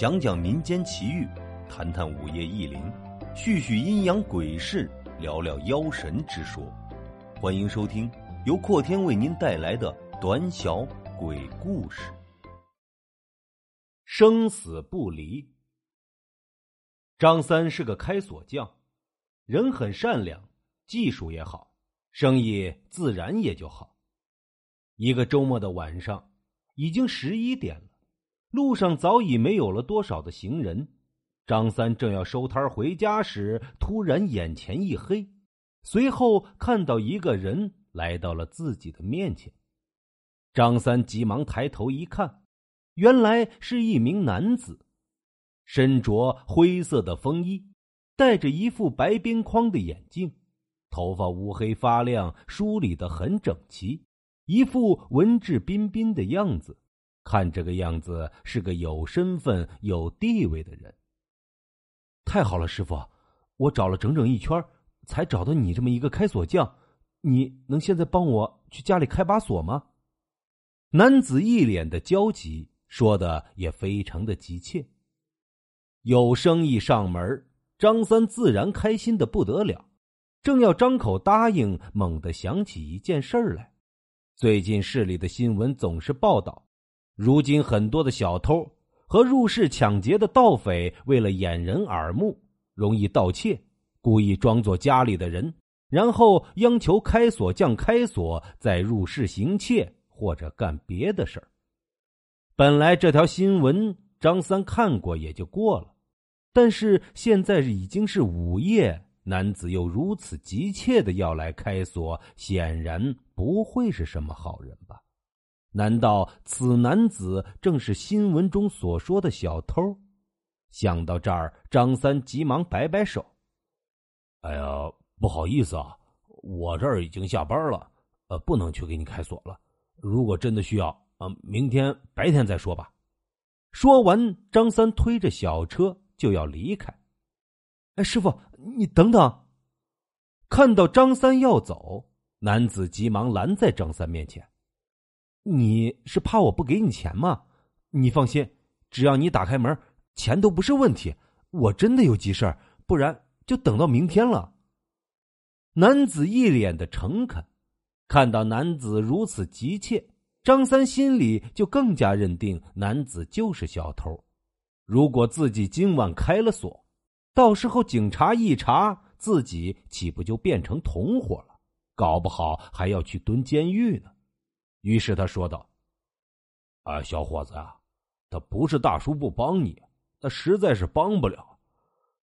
讲讲民间奇遇，谈谈午夜异灵，叙叙阴阳鬼事，聊聊妖神之说。欢迎收听由阔天为您带来的短小鬼故事。生死不离。张三是个开锁匠，人很善良，技术也好，生意自然也就好。一个周末的晚上。已经十一点了，路上早已没有了多少的行人。张三正要收摊回家时，突然眼前一黑，随后看到一个人来到了自己的面前。张三急忙抬头一看，原来是一名男子，身着灰色的风衣，戴着一副白边框的眼镜，头发乌黑发亮，梳理的很整齐。一副文质彬彬的样子，看这个样子是个有身份、有地位的人。太好了，师傅，我找了整整一圈，才找到你这么一个开锁匠。你能现在帮我去家里开把锁吗？男子一脸的焦急，说的也非常的急切。有生意上门，张三自然开心的不得了，正要张口答应，猛地想起一件事儿来。最近市里的新闻总是报道，如今很多的小偷和入室抢劫的盗匪，为了掩人耳目，容易盗窃，故意装作家里的人，然后央求开锁匠开锁，再入室行窃或者干别的事儿。本来这条新闻张三看过也就过了，但是现在已经是午夜。男子又如此急切的要来开锁，显然不会是什么好人吧？难道此男子正是新闻中所说的小偷？想到这儿，张三急忙摆摆手：“哎呀，不好意思啊，我这儿已经下班了，呃，不能去给你开锁了。如果真的需要，呃，明天白天再说吧。”说完，张三推着小车就要离开。哎，师傅，你等等！看到张三要走，男子急忙拦在张三面前：“你是怕我不给你钱吗？你放心，只要你打开门，钱都不是问题。我真的有急事不然就等到明天了。”男子一脸的诚恳，看到男子如此急切，张三心里就更加认定男子就是小偷。如果自己今晚开了锁，到时候警察一查，自己岂不就变成同伙了？搞不好还要去蹲监狱呢。于是他说道：“啊，小伙子啊，他不是大叔不帮你，那实在是帮不了。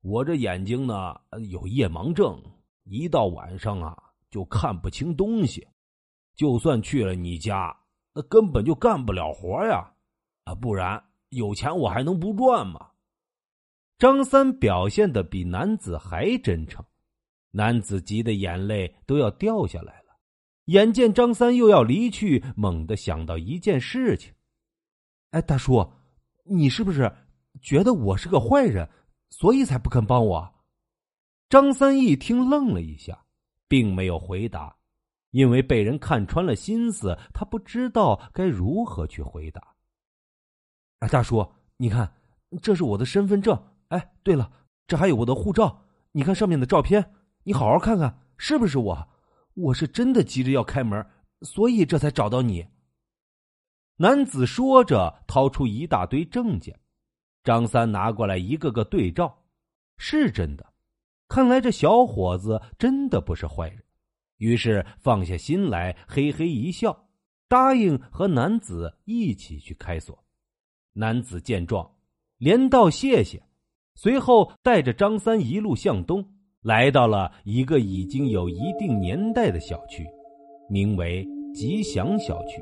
我这眼睛呢有夜盲症，一到晚上啊就看不清东西。就算去了你家，那根本就干不了活呀。啊，不然有钱我还能不赚吗？”张三表现的比男子还真诚，男子急得眼泪都要掉下来了。眼见张三又要离去，猛地想到一件事情：“哎，大叔，你是不是觉得我是个坏人，所以才不肯帮我？”张三一听，愣了一下，并没有回答，因为被人看穿了心思，他不知道该如何去回答。哎，大叔，你看，这是我的身份证。哎，对了，这还有我的护照，你看上面的照片，你好好看看，是不是我？我是真的急着要开门，所以这才找到你。男子说着，掏出一大堆证件，张三拿过来一个个对照，是真的。看来这小伙子真的不是坏人，于是放下心来，嘿嘿一笑，答应和男子一起去开锁。男子见状，连道谢谢。随后带着张三一路向东，来到了一个已经有一定年代的小区，名为吉祥小区。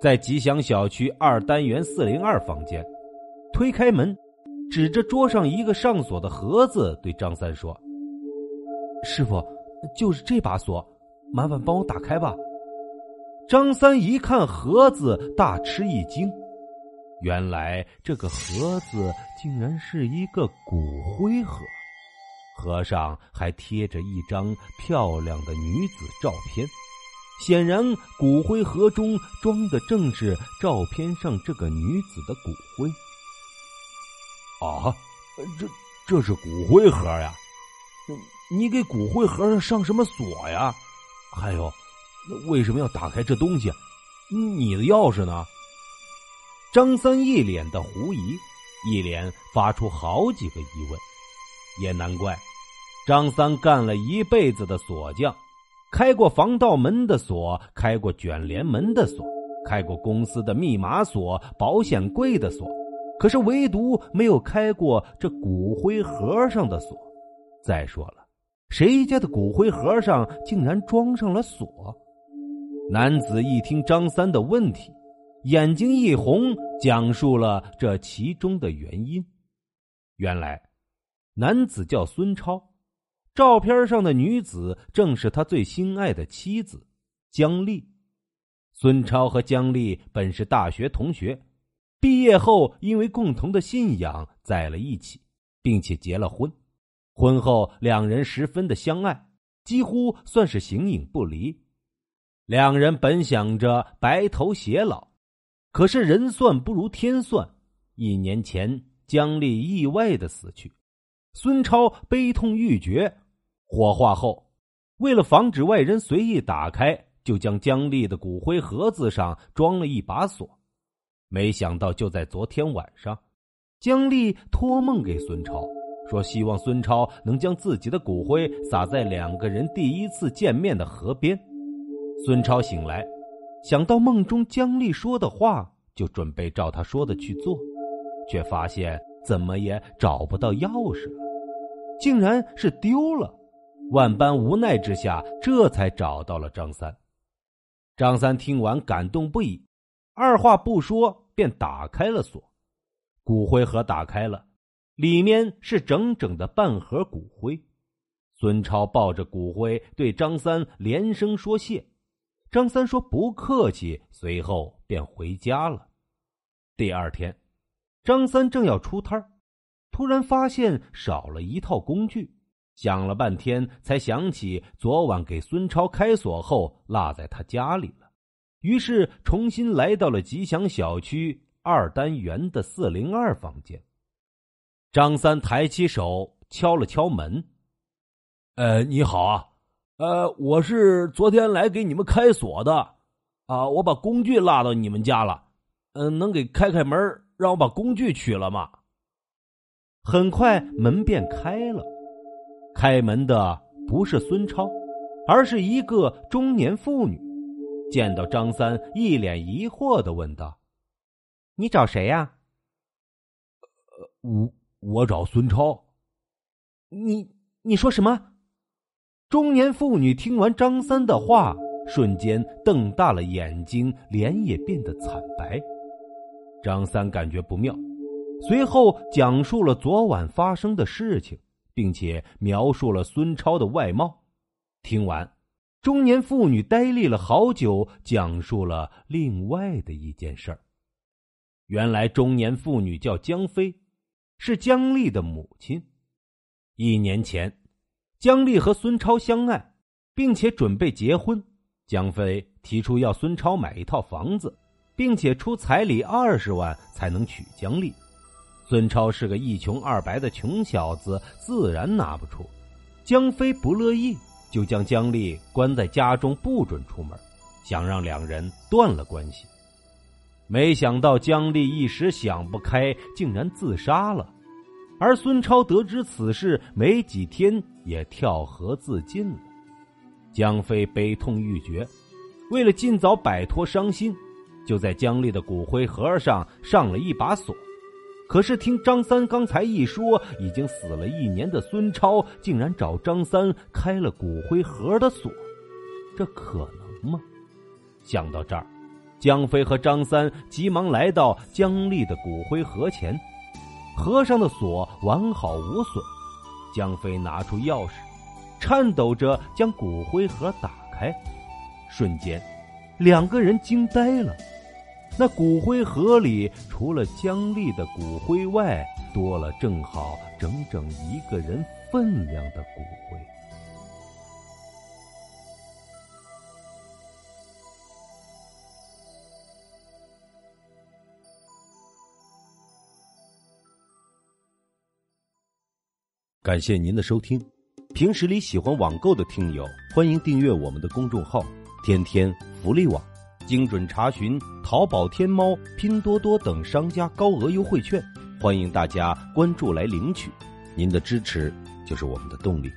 在吉祥小区二单元四零二房间，推开门，指着桌上一个上锁的盒子，对张三说：“师傅，就是这把锁，麻烦帮我打开吧。”张三一看盒子，大吃一惊。原来这个盒子竟然是一个骨灰盒，盒上还贴着一张漂亮的女子照片，显然骨灰盒中装的正是照片上这个女子的骨灰。啊，这这是骨灰盒呀？你给骨灰盒上什么锁呀？还有，为什么要打开这东西？你的钥匙呢？张三一脸的狐疑，一连发出好几个疑问。也难怪，张三干了一辈子的锁匠，开过防盗门的锁，开过卷帘门的锁，开过公司的密码锁、保险柜的锁，可是唯独没有开过这骨灰盒上的锁。再说了，谁家的骨灰盒上竟然装上了锁？男子一听张三的问题，眼睛一红，讲述了这其中的原因。原来。男子叫孙超，照片上的女子正是他最心爱的妻子姜丽。孙超和姜丽本是大学同学，毕业后因为共同的信仰在了一起，并且结了婚。婚后两人十分的相爱，几乎算是形影不离。两人本想着白头偕老，可是人算不如天算，一年前姜丽意外的死去。孙超悲痛欲绝，火化后，为了防止外人随意打开，就将姜丽的骨灰盒子上装了一把锁。没想到，就在昨天晚上，姜丽托梦给孙超，说希望孙超能将自己的骨灰撒在两个人第一次见面的河边。孙超醒来，想到梦中姜丽说的话，就准备照他说的去做，却发现怎么也找不到钥匙了。竟然是丢了，万般无奈之下，这才找到了张三。张三听完感动不已，二话不说便打开了锁，骨灰盒打开了，里面是整整的半盒骨灰。孙超抱着骨灰对张三连声说谢，张三说不客气，随后便回家了。第二天，张三正要出摊儿。突然发现少了一套工具，想了半天才想起昨晚给孙超开锁后落在他家里了，于是重新来到了吉祥小区二单元的四零二房间。张三抬起手敲了敲门：“呃，你好啊，呃，我是昨天来给你们开锁的，啊，我把工具落到你们家了，嗯，能给开开门，让我把工具取了吗？”很快门便开了，开门的不是孙超，而是一个中年妇女。见到张三，一脸疑惑的问道：“你找谁呀？”“我我找孙超。”“你你说什么？”中年妇女听完张三的话，瞬间瞪大了眼睛，脸也变得惨白。张三感觉不妙。随后讲述了昨晚发生的事情，并且描述了孙超的外貌。听完，中年妇女呆立了好久，讲述了另外的一件事儿。原来，中年妇女叫江飞，是姜丽的母亲。一年前，姜丽和孙超相爱，并且准备结婚。江飞提出要孙超买一套房子，并且出彩礼二十万才能娶姜丽。孙超是个一穷二白的穷小子，自然拿不出。江飞不乐意，就将姜丽关在家中，不准出门，想让两人断了关系。没想到姜丽一时想不开，竟然自杀了。而孙超得知此事，没几天也跳河自尽了。江飞悲痛欲绝，为了尽早摆脱伤心，就在姜丽的骨灰盒上上了一把锁。可是听张三刚才一说，已经死了一年的孙超竟然找张三开了骨灰盒的锁，这可能吗？想到这儿，江飞和张三急忙来到姜丽的骨灰盒前，盒上的锁完好无损。江飞拿出钥匙，颤抖着将骨灰盒打开，瞬间，两个人惊呆了。那骨灰盒里除了姜丽的骨灰外，多了正好整整一个人分量的骨灰。感谢您的收听。平时里喜欢网购的听友，欢迎订阅我们的公众号“天天福利网”，精准查询淘宝、天猫、拼多多等商家高额优惠券。欢迎大家关注来领取，您的支持就是我们的动力。